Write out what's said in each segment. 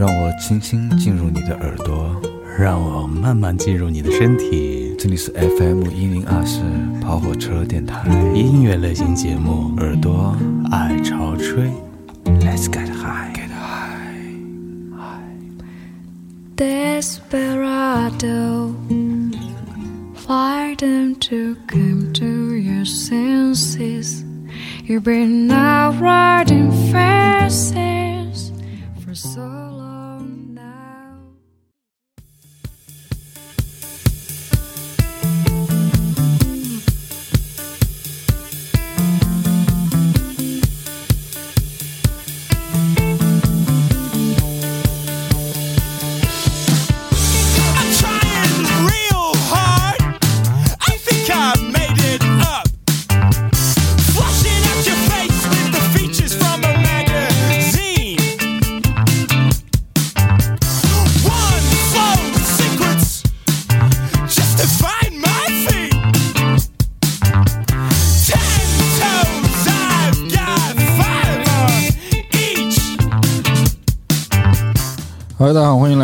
让我轻轻进入你的耳朵，让我慢慢进入你的身体。这里是 FM 一零二四跑火车电台音乐类型节目，耳朵爱潮吹，Let's get high，get high，high，Desperado，fight them to come to your senses。You've been out riding fences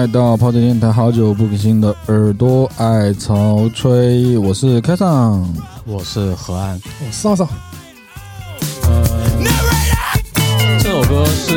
来到泡姐电台，好久不更新的耳朵爱潮吹，我是开场。我是何安。我是上上，这首歌是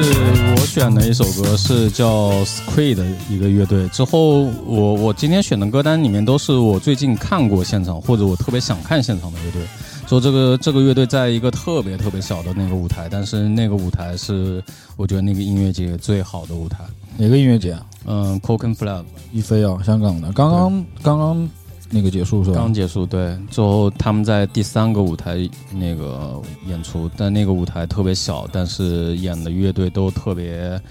我选的一首歌，是叫 Squid 的一个乐队。之后我我今天选的歌单里面都是我最近看过现场或者我特别想看现场的乐队。说这个这个乐队在一个特别特别小的那个舞台，但是那个舞台是我觉得那个音乐节最好的舞台。哪个音乐节啊？嗯 c o c o n Flap 一飞啊，香港的，刚刚刚刚那个结束是吧？刚结束，对，之后他们在第三个舞台那个演出，但那个舞台特别小，但是演的乐队都特别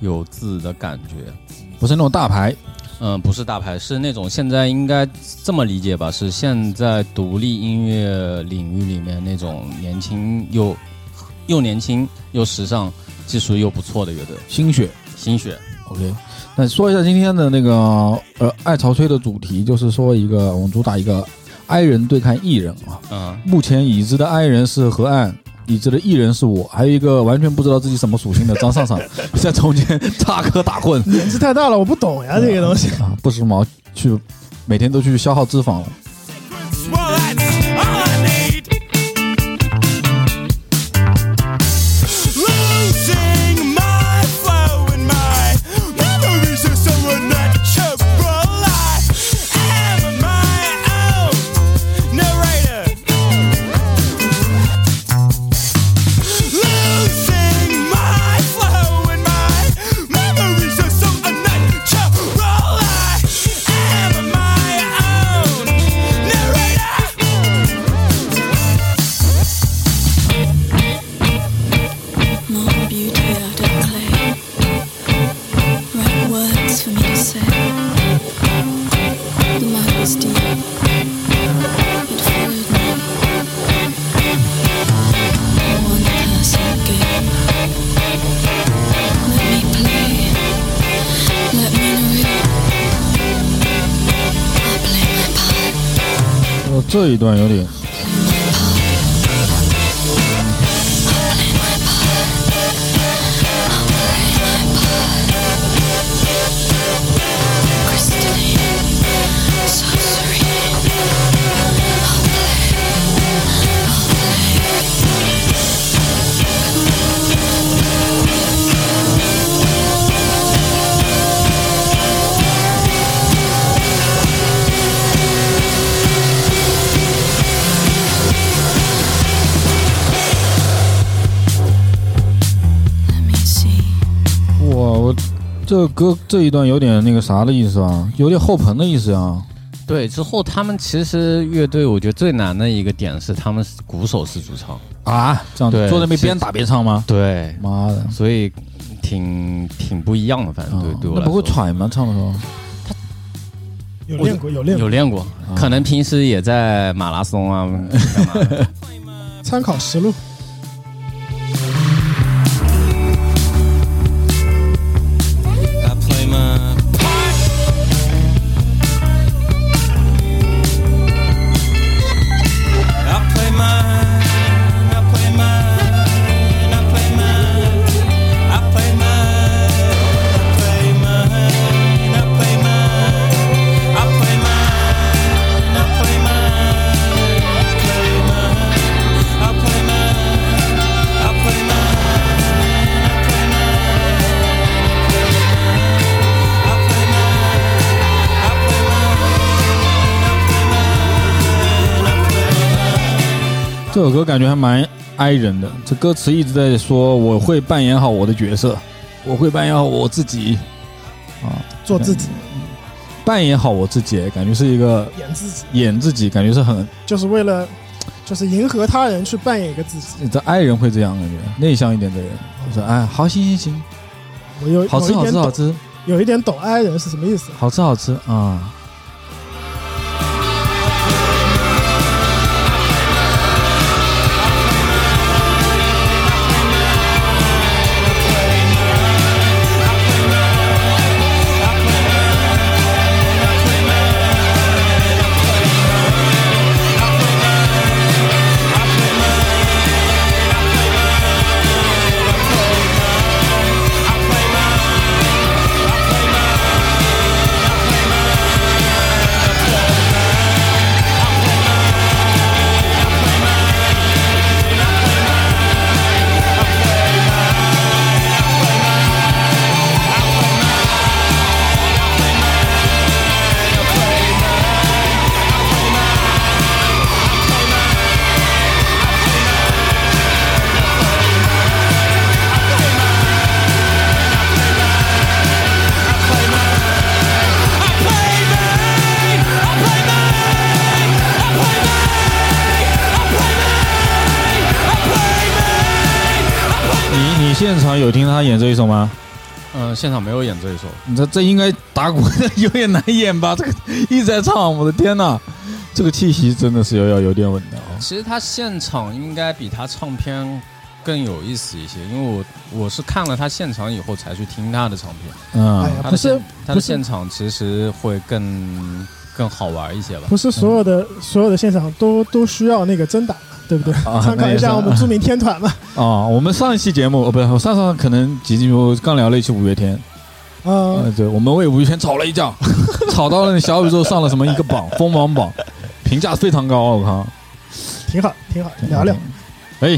有自己的感觉。不是那种大牌，嗯，不是大牌，是那种现在应该这么理解吧？是现在独立音乐领域里面那种年轻又又年轻又时尚、技术又不错的乐队，新血。新血。OK，那说一下今天的那个呃爱潮吹的主题，就是说一个我们主打一个 I 人对抗 E 人啊。嗯，目前已知的 I 人是河岸，已知的 E 人是我，还有一个完全不知道自己什么属性的张尚尚 在中间插科打诨年纪太大了，我不懂呀，这个东西。啊，不时髦去每天都去消耗脂肪了。这一段有点这歌这一段有点那个啥的意思啊，有点后棚的意思啊。对，之后他们其实乐队，我觉得最难的一个点是他们是鼓手是主唱，啊，这样对坐那边边打边唱吗？对，妈的，所以挺挺不一样的，反正对、啊对我来说不会喘吗？唱的时候有练过，有练过，有练过，可能平时也在马拉松啊，参考实录。首歌感觉还蛮哀人的，这歌词一直在说我会扮演好我的角色，我会扮演好我自己，啊，做自己，扮演好我自己，感觉是一个演自己，演自己，感觉是很就是为了，就是迎合他人去扮演一个自己。这哀人会这样感觉，内向一点的人就是哎，好行行行，我有好吃好吃好吃有一点懂爱人是什么意思。好吃好吃啊。他演这一首吗？嗯、现场没有演这一首，你这这应该打鼓 有点难演吧？这个一直在唱，我的天呐，这个气息真的是要要有点稳的哦。其实他现场应该比他唱片更有意思一些，因为我我是看了他现场以后才去听他的唱片，嗯哎呀，他的不是现他的现场其实会更更好玩一些吧。不是所有的所有的现场都都需要那个真打，对不对？啊参考一下我们著名天团嘛。啊，我们上一期节目哦，不是，我上上可能几集我刚聊了一期五月天，呃，嗯，对，我们为五月天吵了一架，吵到了小宇宙上了什么一个榜，锋芒榜，评价非常高，我靠，挺好，挺好，聊聊。哎，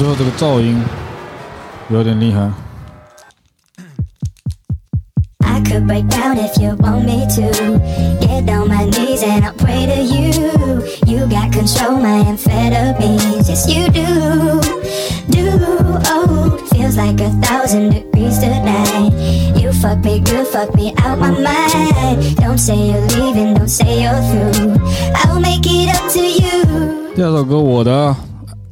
最后这个噪音有点厉害。I could break down if you want me to. Get down my knees and I'll pray to you. You got control my amphetamines, yes you do. Do oh, feels like a thousand degrees tonight. You fuck me good, fuck me out my mind. Don't say you're leaving, don't say you're through. I'll make it up to you. 第二首歌，我的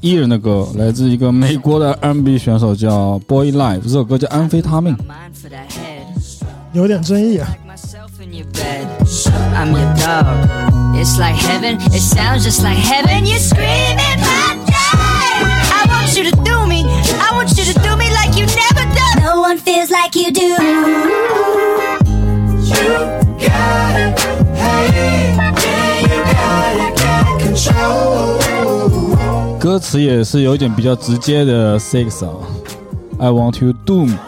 艺人的歌，来自一个美国的 R&B 选手叫 Boy Life，这首歌叫《安非他命》。Mine for the head. 有点争议啊。Like myself in your bed. I'm your dog. It's like heaven. It sounds just like heaven. You're screaming my name. I want you to do me. I want you to do me 歌词也是有一点比较直接的 sex 啊，I want you do me。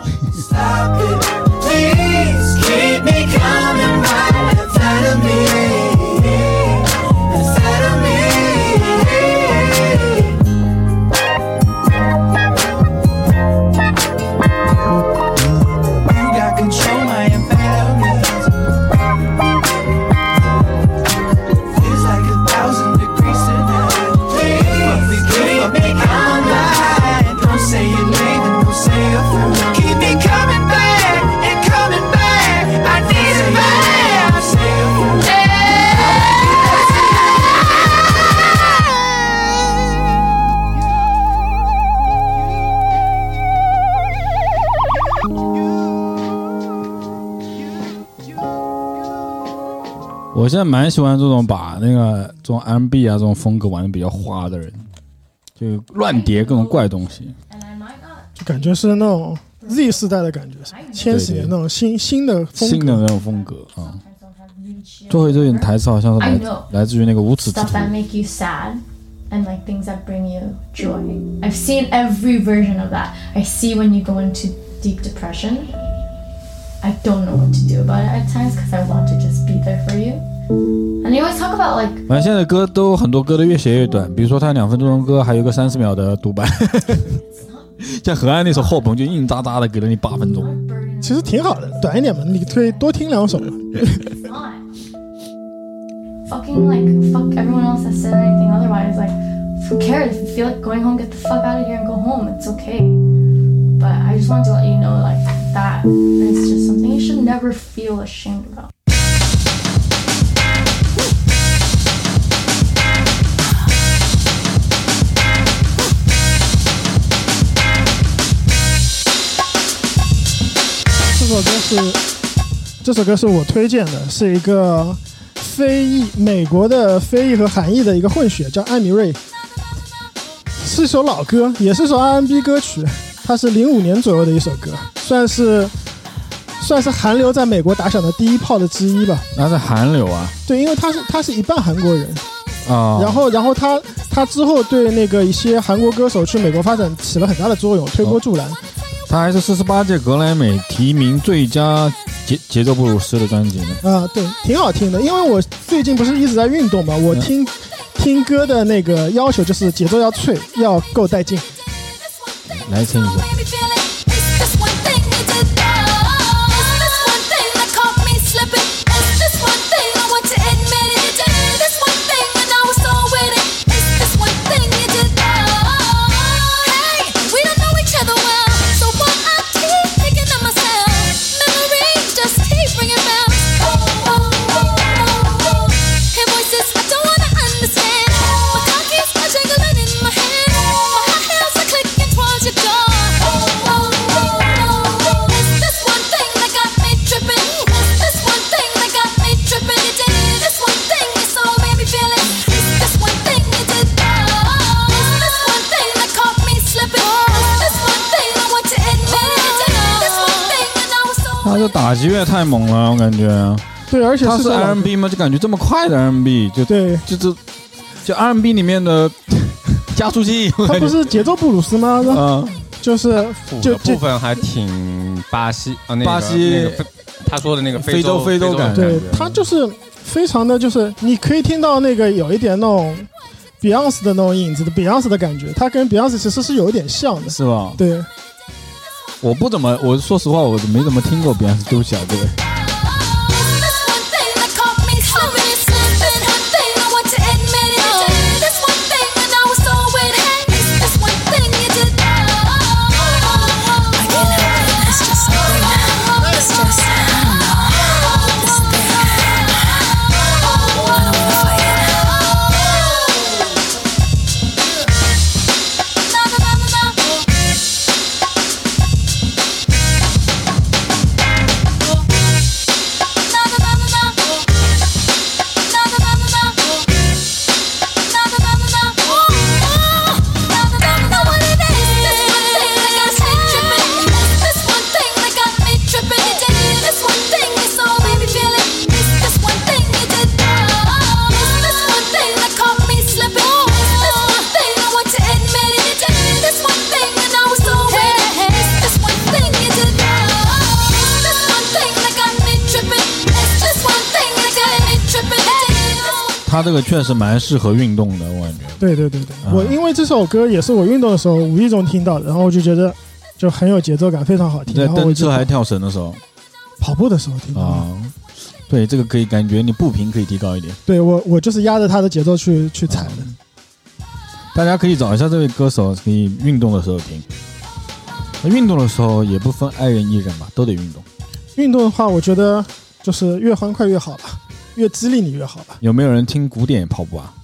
我现在蛮喜欢这种把那个这种 MB 啊这种风格玩的比较花的人，就乱叠各种怪东西。就感觉是那种 Z 世代的感觉，千禧年那种新新的风格。新的那种风格啊。最后这点台词好像是来来自于那个无耻之 stuff 徒。that make you sad and like things that bring you joy. I've seen every version of that. I see when you go into deep depression. I don't know what to do about it at times because I want to just be there for you. And you always talk about like 反正现在歌都很多歌都越写越短，比如说他两分钟的歌还有个三十秒的独白，像河岸那首《Hope》就硬扎扎的给了你八分钟。其实挺好的，短一点嘛，你可以多听两首嘛。 it's not. Fucking like fuck everyone else that said anything otherwise. Like who cares? If you feel like going home, get the fuck out of here and go home. It's okay. But I just wanted to let you know like that is just something you should never feel ashamed about. 首歌是这首歌是我推荐的，是一个非裔美国的非裔和韩裔的一个混血，叫艾米瑞，是一首老歌，也是首 R&B 歌曲，它是零五年左右的一首歌，算是算是韩流在美国打响的第一炮的之一吧。那是韩流啊对，因为他是他是一半韩国人，啊！然后然后他他之后对那个一些韩国歌手去美国发展起了很大的作用，推波助澜。他还是四十八届格莱美提名最佳节节奏布鲁斯的专辑呢。啊，对，挺好听的。因为我最近不是一直在运动嘛，我听、听歌的那个要求就是节奏要脆，要够带劲。来听一下。打击乐太猛了，我感觉。对，而且他是是这种 R&B 吗？就感觉这么快的 R&B，就对，就是就 R&B 里面的 加速器。我他不是节奏布鲁斯吗？嗯，就是辅就就的部分还挺巴西啊，那个巴西那个他说的那个非洲洲非洲感对的他就是非常的就是你可以听到那个有一点那种 Beyonce 的那种影子的 Beyonce 的感觉，他跟 Beyonce 其实是有一点像的。是吧？对，我不怎么，我说实话，我没怎么听过 Beyonce，对不起啊，各位。个确实蛮适合运动的，我感觉。对对对对，啊我因为这首歌也是我运动的时候无意中听到的，然后我就觉得就很有节奏感，非常好听。在蹬车还跳绳的时候跑步的时候听。啊，对，这个可以感觉你步频可以提高一点。对我我就是压着他的节奏去去踩的。大家可以找一下这位歌手，可以运动的时候听。那运动的时候也不分爱人艺人吧，都得运动。运动的话，我觉得就是越欢快越好吧，越激励你越好吧。有没有人听古典跑步啊？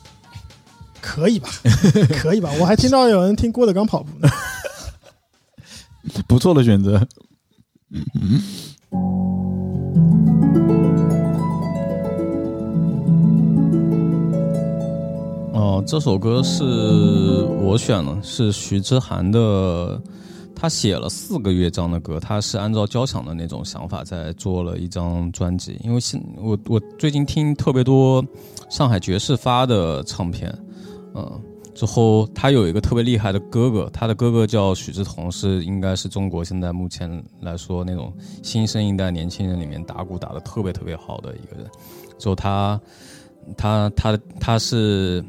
可以吧，可以吧，我还听到有人听郭德纲跑步呢，不错的选择。嗯哦，这首歌是我选的，是徐之涵的他写了四个乐章的歌，他是按照交响的那种想法在做了一张专辑。因为现我我最近听特别多上海爵士发的唱片，嗯，之后他有一个特别厉害的哥哥，他的哥哥叫许志同，是应该是中国现在目前来说那种新生一代年轻人里面打鼓打得特别特别好的一个人。之后他他他他是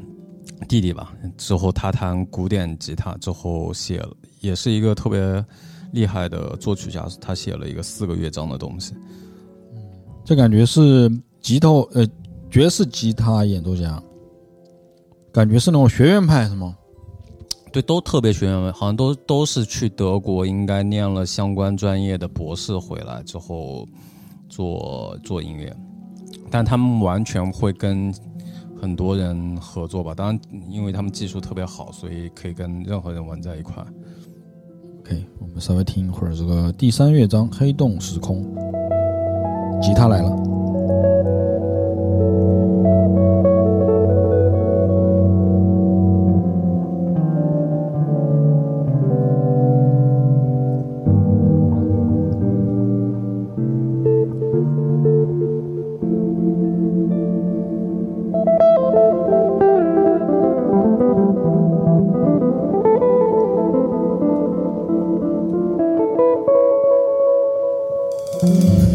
弟弟吧，之后他弹古典吉他，之后写了，也是一个特别厉害的作曲家，他写了一个四个乐章的东西。这感觉是吉他呃爵士吉他演奏家，感觉是那种学院派是吗？对，都特别学院派，好像都都是去德国，应该念了相关专业的博士回来之后做做音乐，但他们完全会跟很多人合作吧。当然，因为他们技术特别好，所以可以跟任何人玩在一块。OK，我们稍微听一会儿这个第三乐章《黑洞时空》，吉他来了。何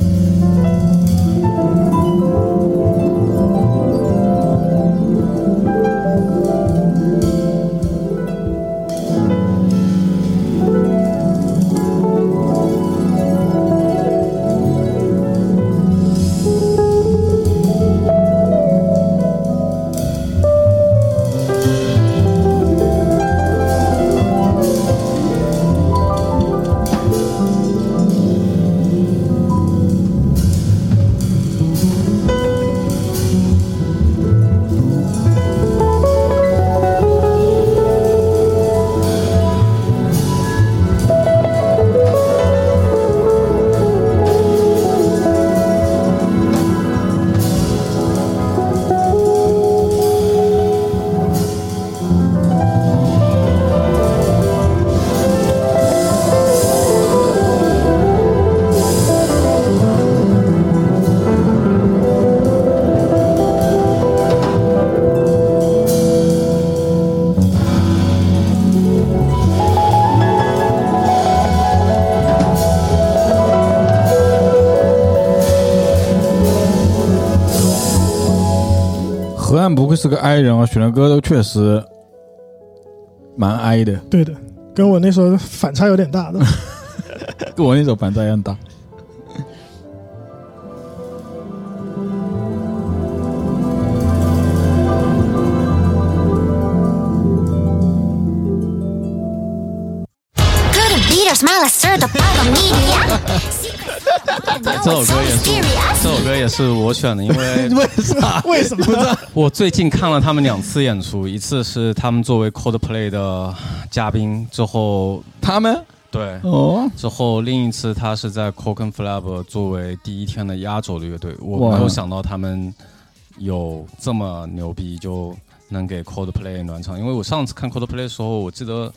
愧是个 I 人啊，选的歌都确实蛮 I 的，对的，跟我那时候反差有点大的。跟我那时候反差一样大。这首歌也是这首歌也是我选的，因为 为啥？为什么？我最近看了他们两次演出，一次是他们作为 Coldplay 的嘉宾，之后他们对哦，之后另一次他是在 Coken Flab 作为第一天的压轴的乐队，我没有想到他们有这么牛逼，就能给 Coldplay 暖场。因为我上次看 Coldplay 的时候，我记得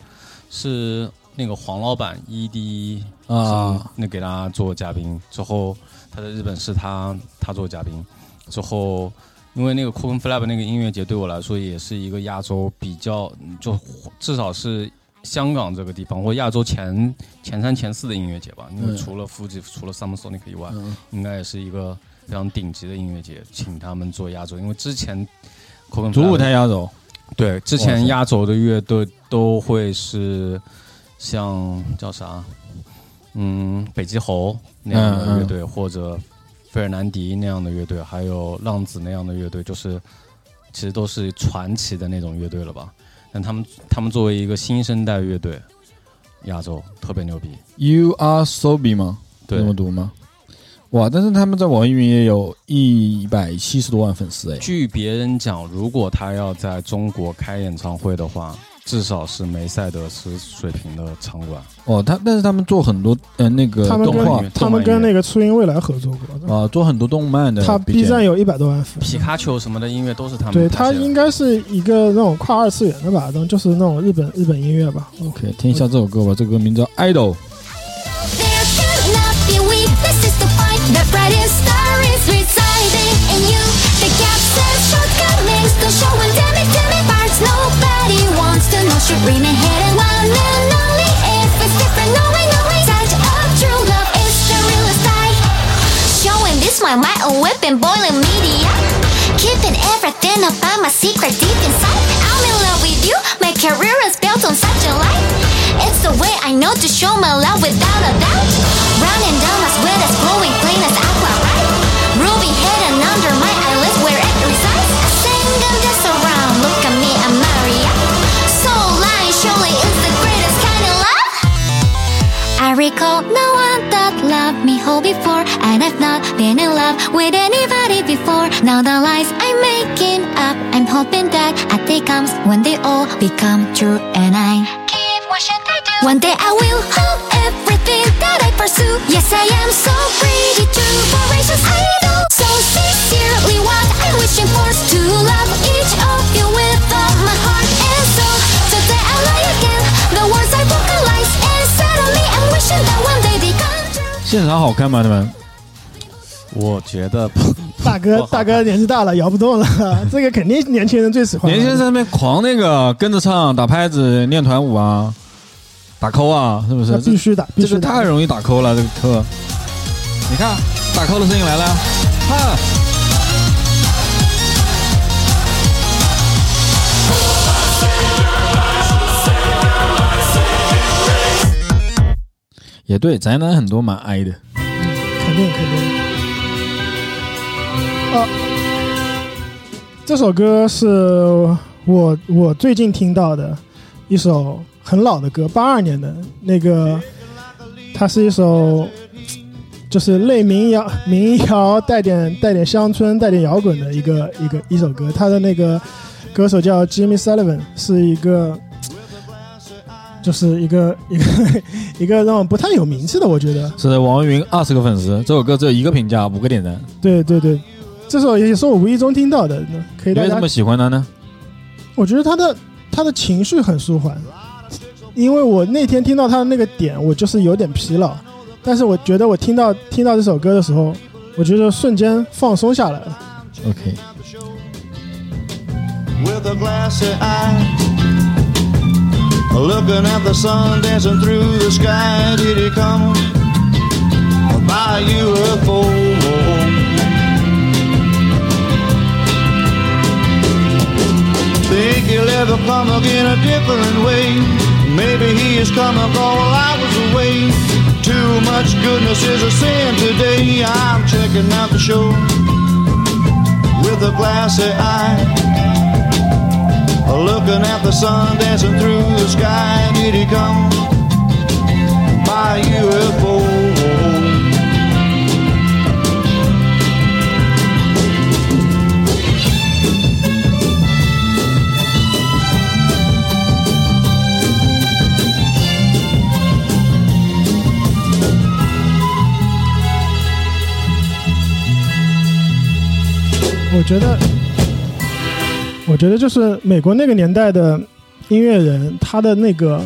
是那个黄老板 ED 啊，那给他做嘉宾，之后他在日本是他他做嘉宾，之后因为那个 Coken Flab 那个音乐节对我来说也是一个亚洲比较就至少是香港这个地方或亚洲前前三前四的音乐节吧，因为嗯。除了 Fuji 除了 Summer Sonic 以外，嗯应该也是一个非常顶级的音乐节，请他们做压轴，因为之前主舞台压轴，对，之前压轴的乐队都会是像叫啥，嗯，北极猴那样嗯的乐队，或者费尔南迪那样的乐队，还有浪子那样的乐队，就是其实都是传奇的那种乐队了吧？但他们他们作为一个新生代乐队，亚洲特别牛逼，You are Sobi 吗？对那么读吗？哇！但是他们在网易云也有一百七十多万粉丝哎，据别人讲，如果他要在中国开演唱会的话，至少是梅赛德斯水平的场馆。哦，他但是他们做很多呃那个他们动画跟他们跟那个初音未来合作过，啊，做很多动漫的。他 B 站有一百多万粉。皮卡丘什么的音乐都是他们对他应该是一个那种跨二次元的吧，然后就是那种日本日本音乐吧。OK，听一下这首歌吧，这个歌名叫《Idol》。One and only if it's different, true love is the. Showing this one my own whipping, boiling media. Keeping everything about my secret deep inside. I'm in love with you, my career is built on such a life. It's the way I know to show my love without a doubt. Running down as sweat as blowing plain as I recall no one that loved me whole before, and I've not been in love with anybody before. Now the lies I'm making up, I'm hoping that a day comes when they all become true, and I keep wishing they do. One day I will hold everything that I pursue. Yes, I am so pretty true, voracious idol. So sincerely, what I'm wishing for to love 现场好看吗？你们？我觉得 大哥大哥年纪大了，摇不动了，这个肯定年轻人最喜欢。年轻人在那边狂那个跟着唱、打拍子、练团舞啊，打扣啊，是不是？必须打，必这须打。个太容易打扣了，这个扣。你看打扣的声音来了，哈。也对，宅男很多蛮哀的。肯定肯定。啊，这首歌是我我最近听到的一首很老的歌，八二年的那个，它是一首就是类民谣、民谣带点带点乡村、带点摇滚的一个一个一首歌。它的那个歌手叫 Jimmy Sullivan，是一个。就是一个 一个一个那种不太有名气的，我觉得，是王云二十个粉丝，这首歌只有一个评价，五个点赞。对对对，这首也是我无意中听到的，可以大家为什么。喜欢他呢？我觉得他的他的情绪很舒缓，因为我那天听到他的那个点，我就是有点疲劳，但是我觉得我听到听到这首歌的时候，我觉得瞬间放松下来了。OK，Looking at the sun dancing through the sky, did he come by UFO? Think he'll ever come again a different way? Maybe he is coming while I was away. Too much goodness is a sin today. I'm checking out the show with a glassy eye. Looking at the sun dancing through the sky, did he come by UFO? UFO。我觉得， 我觉得就是美国那个年代的音乐人，他的那个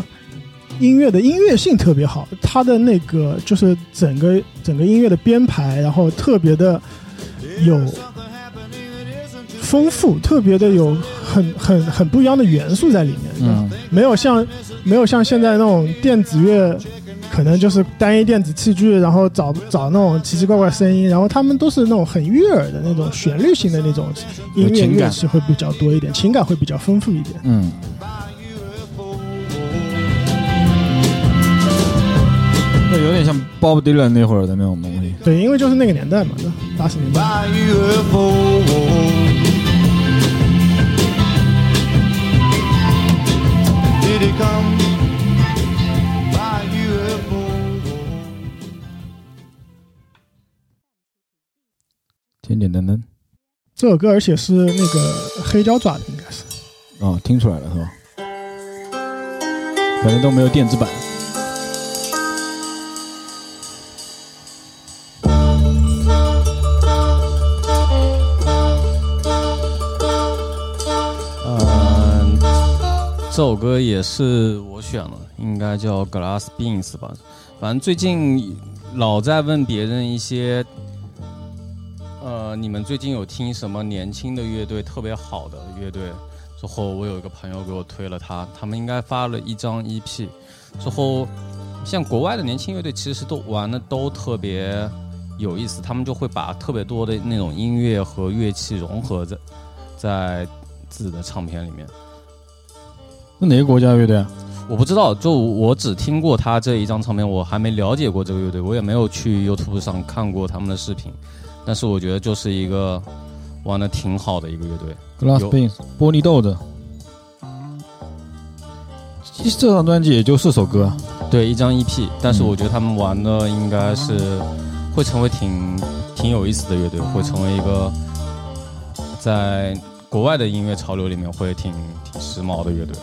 音乐的音乐性特别好，他的那个就是整个整个音乐的编排，然后特别的有丰富，特别的有很很很不一样的元素在里面。嗯，没有像没有像现在那种电子乐，可能就是单一电子器具，然后找找那种奇奇怪怪声音，然后他们都是那种很悦耳的那种旋律型的那种音乐乐器会比较多一点，情感会比较丰富一点。嗯，那有点像 Bob Dylan 那会儿的那种东西。对，因为就是那个年代嘛，八十年代。Did come 点点噔噔，这首歌而且是那个黑胶抓的，应该是。哦，听出来了是吧？可能都没有电子版。嗯，这首歌也是我选了，应该叫 Glass Beans 吧。反正最近老在问别人一些，呃，你们最近有听什么年轻的乐队特别好的乐队？之后我有一个朋友给我推了他，他们应该发了一张 EP。之后，像国外的年轻乐队其实都玩的都特别有意思，他们就会把特别多的那种音乐和乐器融合在在自己的唱片里面。那哪个国家乐队啊？我不知道，就我只听过他这一张唱片，我还没了解过这个乐队，我也没有去 YouTube 上看过他们的视频。但是我觉得就是一个玩的挺好的一个乐队。Glass 有 Beans 玻璃豆子。其实这张专辑也就四首歌，对，一张 EP，但是我觉得他们玩的应该是会成为挺挺有意思的乐队，会成为一个在国外的音乐潮流里面会挺挺时髦的乐队。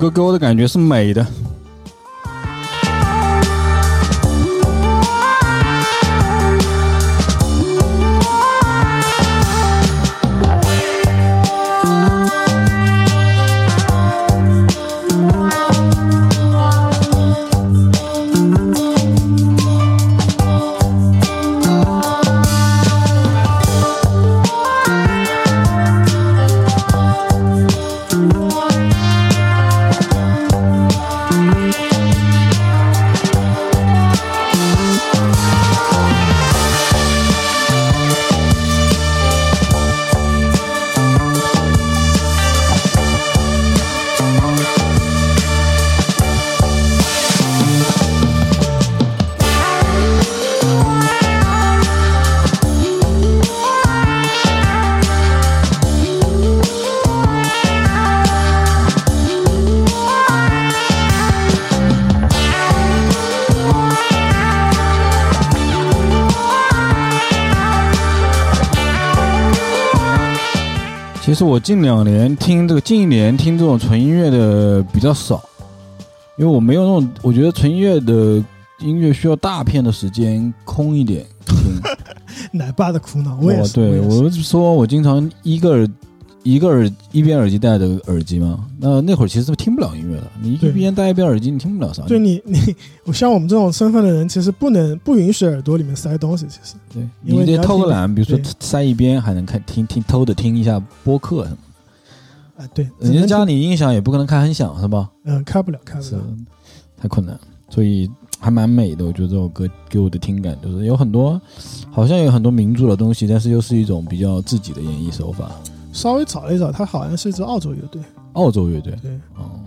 歌给我的感觉是美的。其实我近两年听这个，近一年听这种纯音乐的比较少，因为我没有那种，我觉得纯音乐的音乐需要大片的时间空一点听。奶爸的苦恼，我也是。哦对，我也是说我经常一个耳一个耳一边耳机戴着耳机吗，那那会儿其实听不了音乐的，你一边戴一边耳机，你听不了啥。对你 你，我像我们这种身份的人，其实不能不允许耳朵里面塞东西。其实，对你得偷个懒，比如说塞一边还能看听听偷的听一下播客什么。啊，对，人家家里音响也不可能开很响是吧？嗯开不了，开不了。太困难，所以还蛮美的。我觉得这首歌给我的听感就是有很多，好像有很多民族的东西，但是又是一种比较自己的演绎手法。稍微找了一找，它好像是一支澳洲乐队。澳洲乐队，对，哦，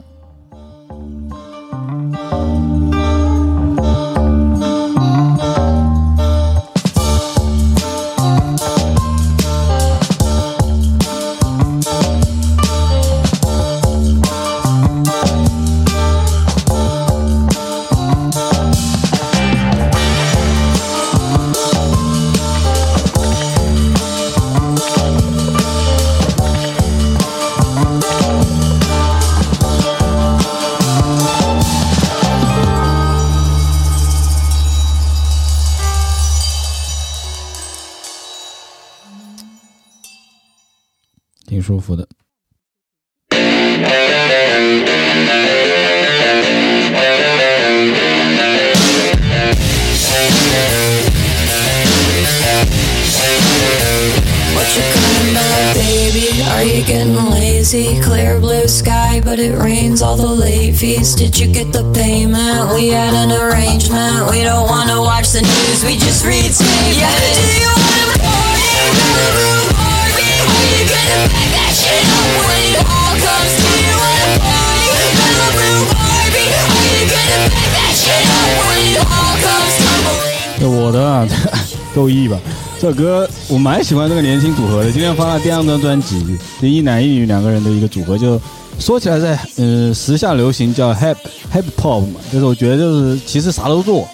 舒服的。 What you coming back, baby? Are you getting lazy? Clear it rains, all the late fees. Did you get the payment? We had an arrangement. We don't wanna watch the news, we just read statements. Yeah, do you wanna party? 我的啊，够意吧？这首歌我蛮喜欢这个年轻组合的。今天发了第二张专辑，就一男一女两个人的一个组合，就说起来在呃时下流行叫 hip hip hop 嘛，就是我觉得就是其实啥都做，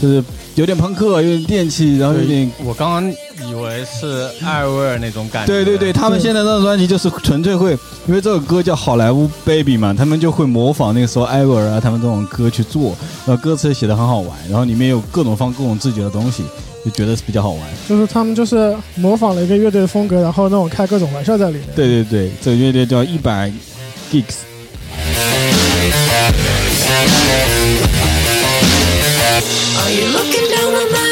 就是有点朋克，有点电器，然后有点我刚刚以为是艾薇儿那种感觉。对对对，他们现在那张专辑就是纯粹会，因为这首歌叫《好莱坞 Baby》嘛，他们就会模仿那个时候艾薇儿啊他们这种歌去做，然后歌词也写的很好玩，然后里面有各种放各种自己的东西，就觉得是比较好玩。就是他们就是模仿了一个乐队的风格，然后那种开各种玩笑在里面。对对对，这个乐队叫一百 Geeks。Are you looking down the mountain?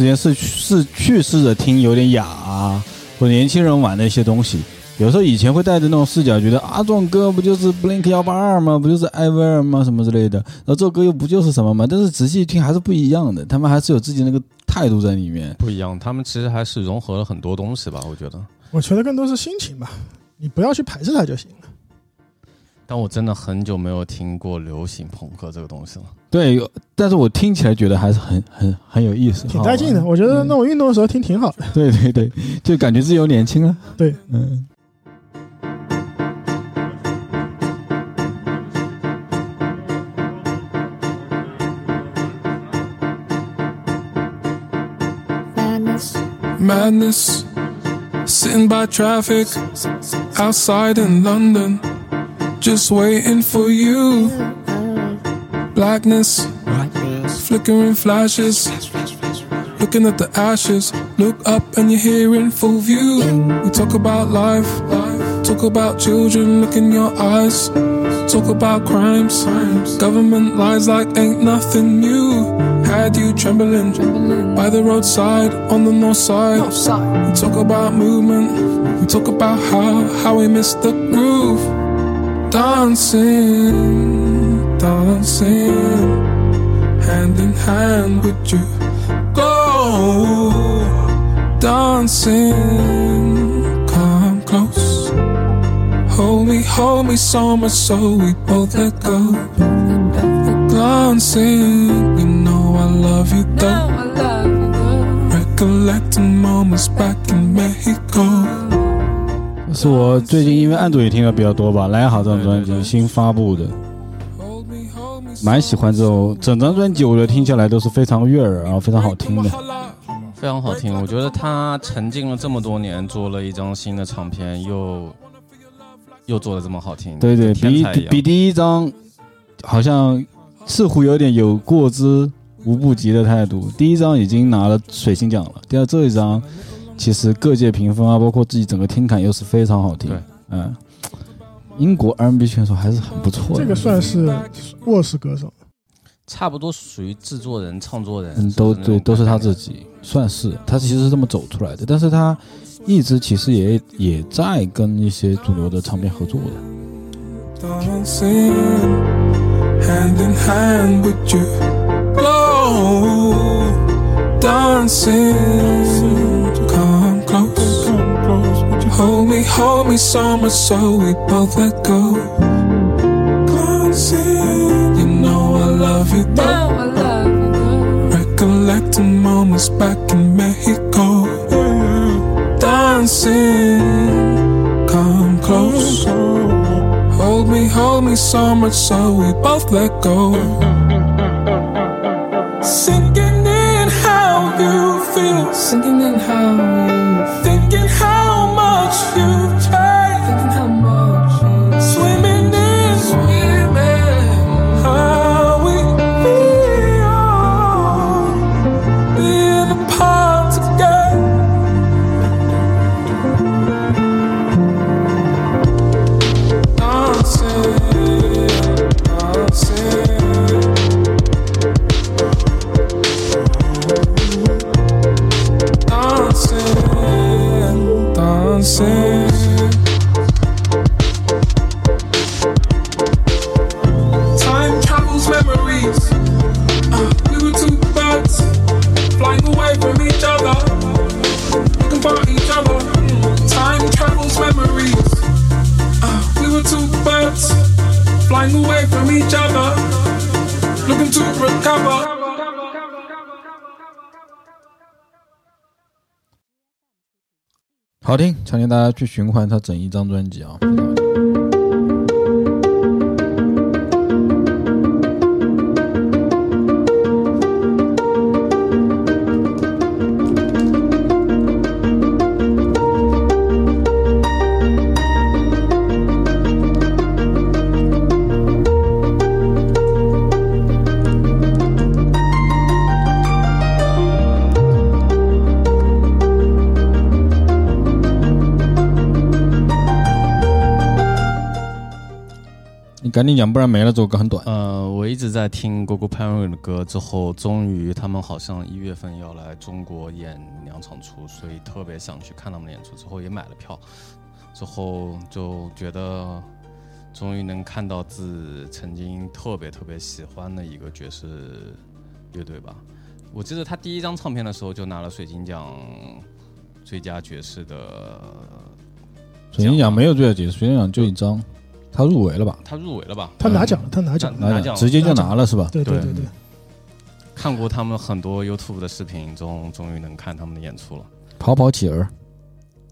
时间是是去试着听有点哑啊，或者年轻人玩的一些东西。有时候以前会带着那种视角，觉得啊，这种歌不就是 Blink 幺八二吗？不就是艾薇儿吗？什么之类的。然后这首歌又不就是什么吗？但是仔细一听还是不一样的，他们还是有自己那个态度在里面。不一样，他们其实还是融合了很多东西吧，我觉得。我觉得更多是心情吧，你不要去排斥它就行了。但我真的很久没有听过流行朋克这个东西了。对，有但是我听起来觉得还是很很很有意思，挺带劲的。我觉得那我运动的时候听挺好 的。对对对，就感觉自己又年轻了。对，嗯。Madness, sitting by traffic outside in London, just waiting for you. Blackness, flickering flashes, looking at the ashes. Look up and you're here in full view. We talk about life, talk about children. Look in your eyes, talk about crimes, government lies like ain't nothing new. Had you trembling by the roadside on the north side. We talk about movement, we talk about how how we missed the groove. Dancing, dancing, hand in hand with you. Go, dancing, come close. Hold me, hold me so much so we both let go. Dancing, you know I love you though. Recollecting moments back in Mexico. 是我最近因为安卓也听的比较多吧，来好这张专辑新发布的，蛮喜欢这种整张专辑，我觉得听下来都是非常悦耳，然后非常好听的。非常好听，我觉得他沉浸了这么多年，做了一张新的唱片，又又做的这么好听，对对，比比第一张好像似乎有点有过之无不及的态度。第一张已经拿了水星奖了，第二这一张其实各界评分啊，包括自己整个听感又是非常好听。对，嗯，英国 R&B 选手还是很不错的。这个算是卧室歌手。差不多属于制作人、创作人，嗯，都对，都是他自己，算是他其实是这么走出来的。但是他一直其实也也在跟一些主流的唱片合作的。Hold me, hold me so much so we both let go. Dancing, you know I love you though. Recollecting moments back in Mexico. Dancing, come close. Hold me, hold me so much so we both let go. 好听，强烈大家去循环他整一张专辑啊。你赶紧讲，不然没了。这首歌很短。呃，我一直在听 Gogo p a n r o 的歌，之后终于他们好像一月份要来中国演两场出，所以特别想去看他们的演出。之后也买了票，之后就觉得终于能看到自曾经特别特别喜欢的一个爵士乐队吧。我记得他第一张唱片的时候就拿了水晶奖最佳爵士的，水晶奖没有最佳爵士，水晶奖就一张，他入围了吧？他入围了吧？他拿奖了，他拿奖了，拿奖了直接就拿了是吧？对对对对，看过他们很多 YouTube 的视频终，终于能看他们的演出了。跑跑企鹅，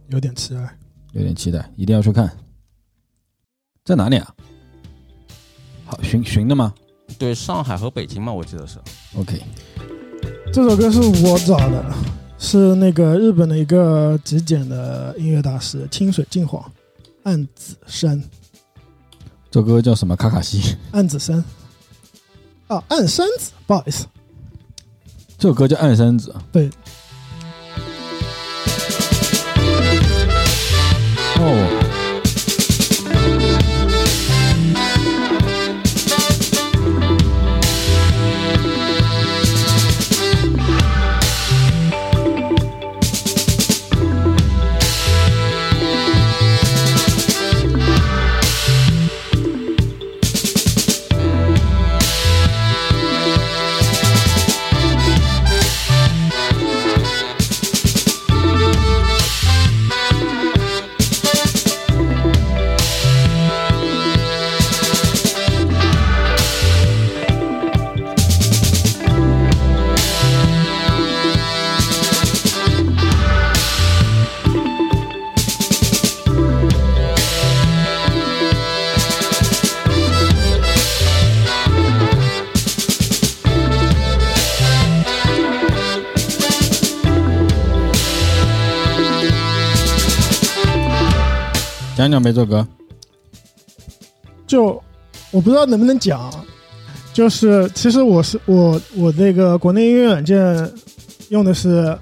有点期待。有点期待，一定要去看。在哪里啊？好巡巡的吗对，上海和北京嘛，我记得是。？OK，这首歌是我找的，是那个日本的一个极简的音乐大师清水静晃，暗子山，这歌叫什么？卡卡西。暗子山，啊，暗山子，不好意思，这首歌叫《暗山子》。对。哦。讲讲呗，这首歌。就我不知道能不能讲，就是其实我是我我那个国内音乐软件用的是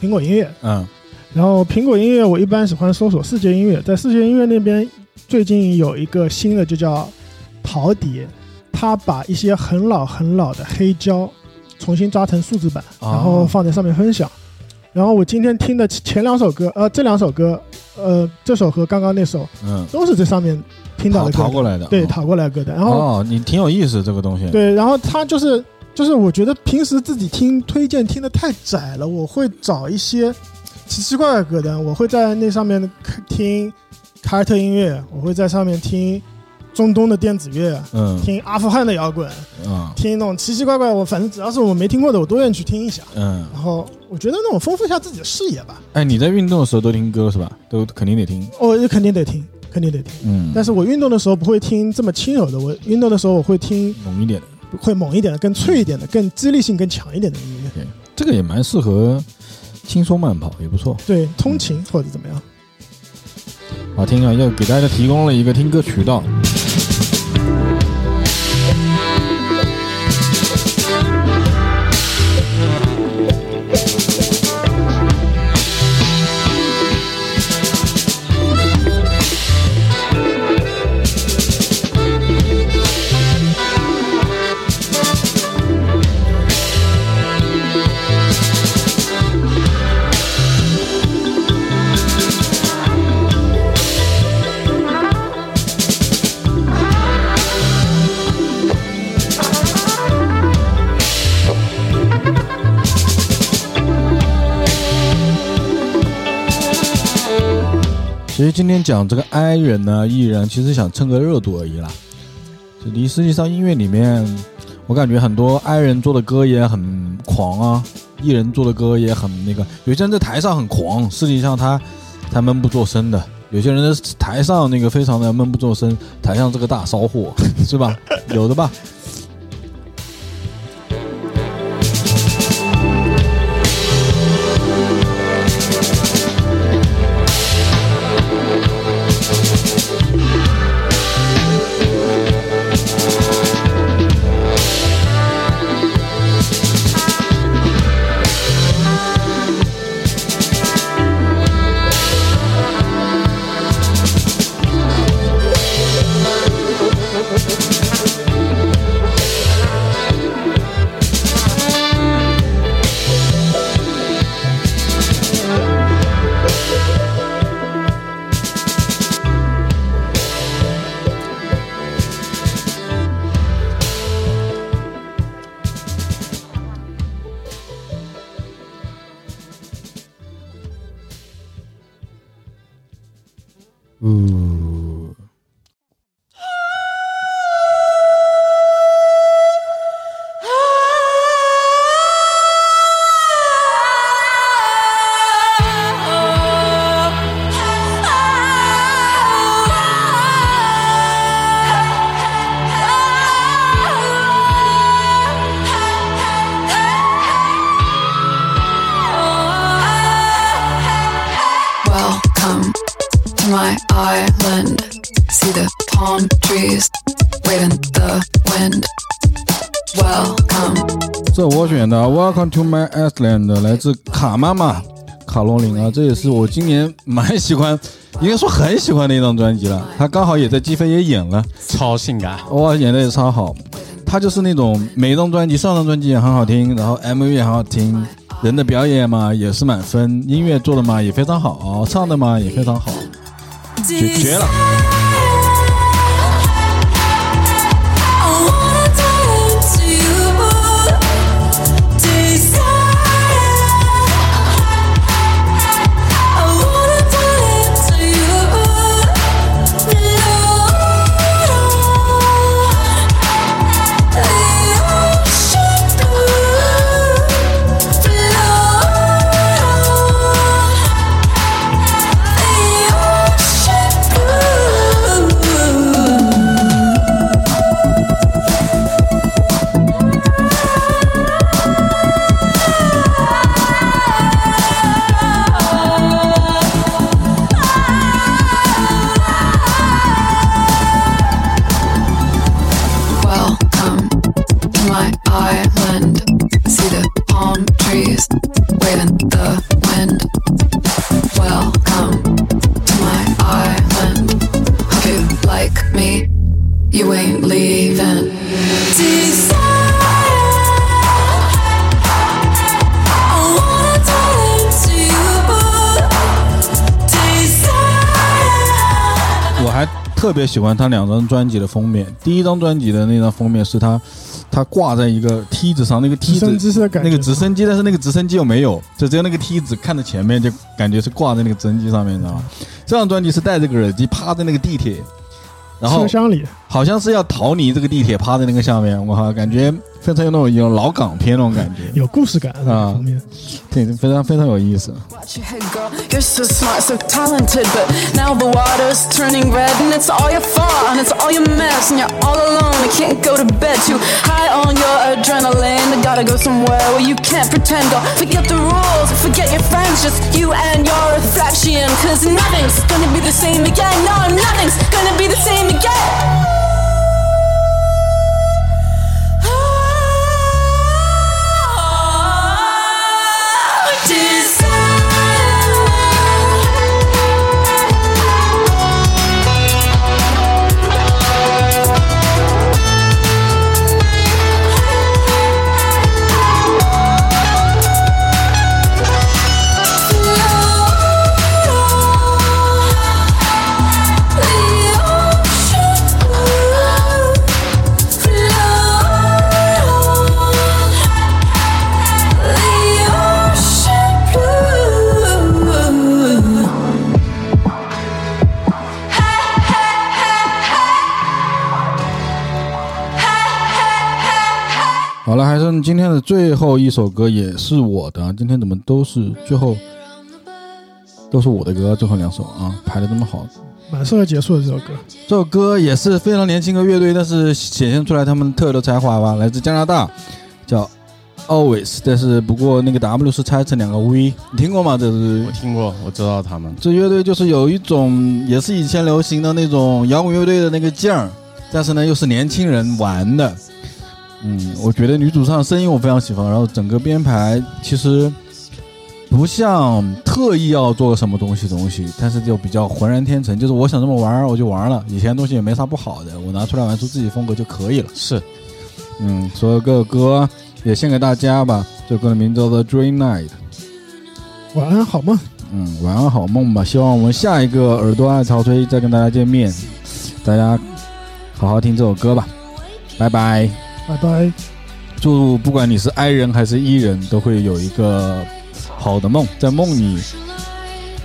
苹果音乐，嗯，然后苹果音乐我一般喜欢搜索世界音乐，在世界音乐那边最近有一个新的就叫陶碟，它把一些很老很老的黑胶重新抓成数字版，然后放在上面分享。然后我今天听的前两首歌，呃，这两首歌，呃，这首和刚刚那首嗯，都是这上面听到淘的歌单。淘过来的，对，哦淘过来的。歌单。然后哦，你挺有意思这个东西，，对，然后他就是就是，我觉得平时自己听推荐听的太窄了，我会找一些奇奇怪怪的歌单，我会在那上面听凯尔特音乐，我会在上面听中东的电子乐，嗯听阿富汗的摇滚，嗯听那种奇奇怪怪，我反正只要是我没听过的，我都愿意去听一下。嗯，然后我觉得那种丰富一下自己的视野吧，哎，你在运动的时候都听歌是吧？都肯定得听，哦肯定得听，肯定得听。嗯，但是我运动的时候不会听这么轻柔的，我运动的时候我会听猛一点的，会猛一点的、更脆一点的、更激励性更强一点的音乐。对这个也蛮适合轻松慢跑，也不错，对，通勤或者怎么样。好听啊，又给大家提供了一个听歌渠道。其实今天讲这个 I 人呢，艺人其实想蹭个热度而已啦。就离实际上音乐里面，我感觉很多 I 人做的歌也很狂啊，艺人做的歌也很那个。有些人在台上很狂，实际上他他闷不作声的；有些人在台上那个非常的闷不作声，台上这个大骚货，是吧？有的吧？的《Welcome to My Iceland》来自卡妈妈卡罗琳啊，这也是我今年蛮喜欢，应该说很喜欢的一张专辑了。她刚好也在鸡飞也演了，超性感，哇，演的也超好。她就是那种每一张专辑，上张专辑也很好听，然后 MV 也很好听，人的表演嘛也是满分，音乐做的嘛也非常好，唱的嘛也非常好，绝绝了。特别喜欢他两张专辑的封面。第一张专辑的那张封面是他，他挂在一个梯子上，那个梯子那个直升机，但是那个直升机又没有，就只有那个梯子看着前面，就感觉是挂在那个直升机上面，你知道吗？这张专辑是戴着个耳机趴在那个地铁，然后车厢里，好像是要逃离这个地铁，趴在那个下面，我靠，感觉非常有那种有老港片那种感觉有故事感啊，对，非常非常有意思。Watch your head, girl. You're so smart, so talented, but now the water's turning 好了，还剩今天的最后一首歌也是我的。今天怎么都是最后都是我的歌？最后两首啊，排的这么好。蛮适合结束的这首歌。这首歌也是非常年轻的乐队，但是显现出来他们特有的才华吧。来自加拿大，叫 Always，但是不过那个 W 是拆成两个 V，你听过吗？这是我听过，我知道他们。这乐队就是有一种也是以前流行的那种摇滚乐队的那个劲儿，但是呢又是年轻人玩的。嗯，我觉得女主唱的声音我非常喜欢，然后整个编排其实不像特意要做个什么东西东西，但是就比较浑然天成，就是我想这么玩儿我就玩了，以前东西也没啥不好的，我拿出来玩出自己风格就可以了。是，嗯，所有各个歌也献给大家吧。这首歌的名字叫做《Dream Night》。晚安，好梦。嗯，晚安好梦吧。希望我们下一个耳朵爱潮吹再跟大家见面，大家好好听这首歌吧，拜拜。拜拜。祝不管你是 I 人还是 E 人，都会有一个好的梦，在梦里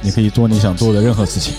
你可以做你想做的任何事情。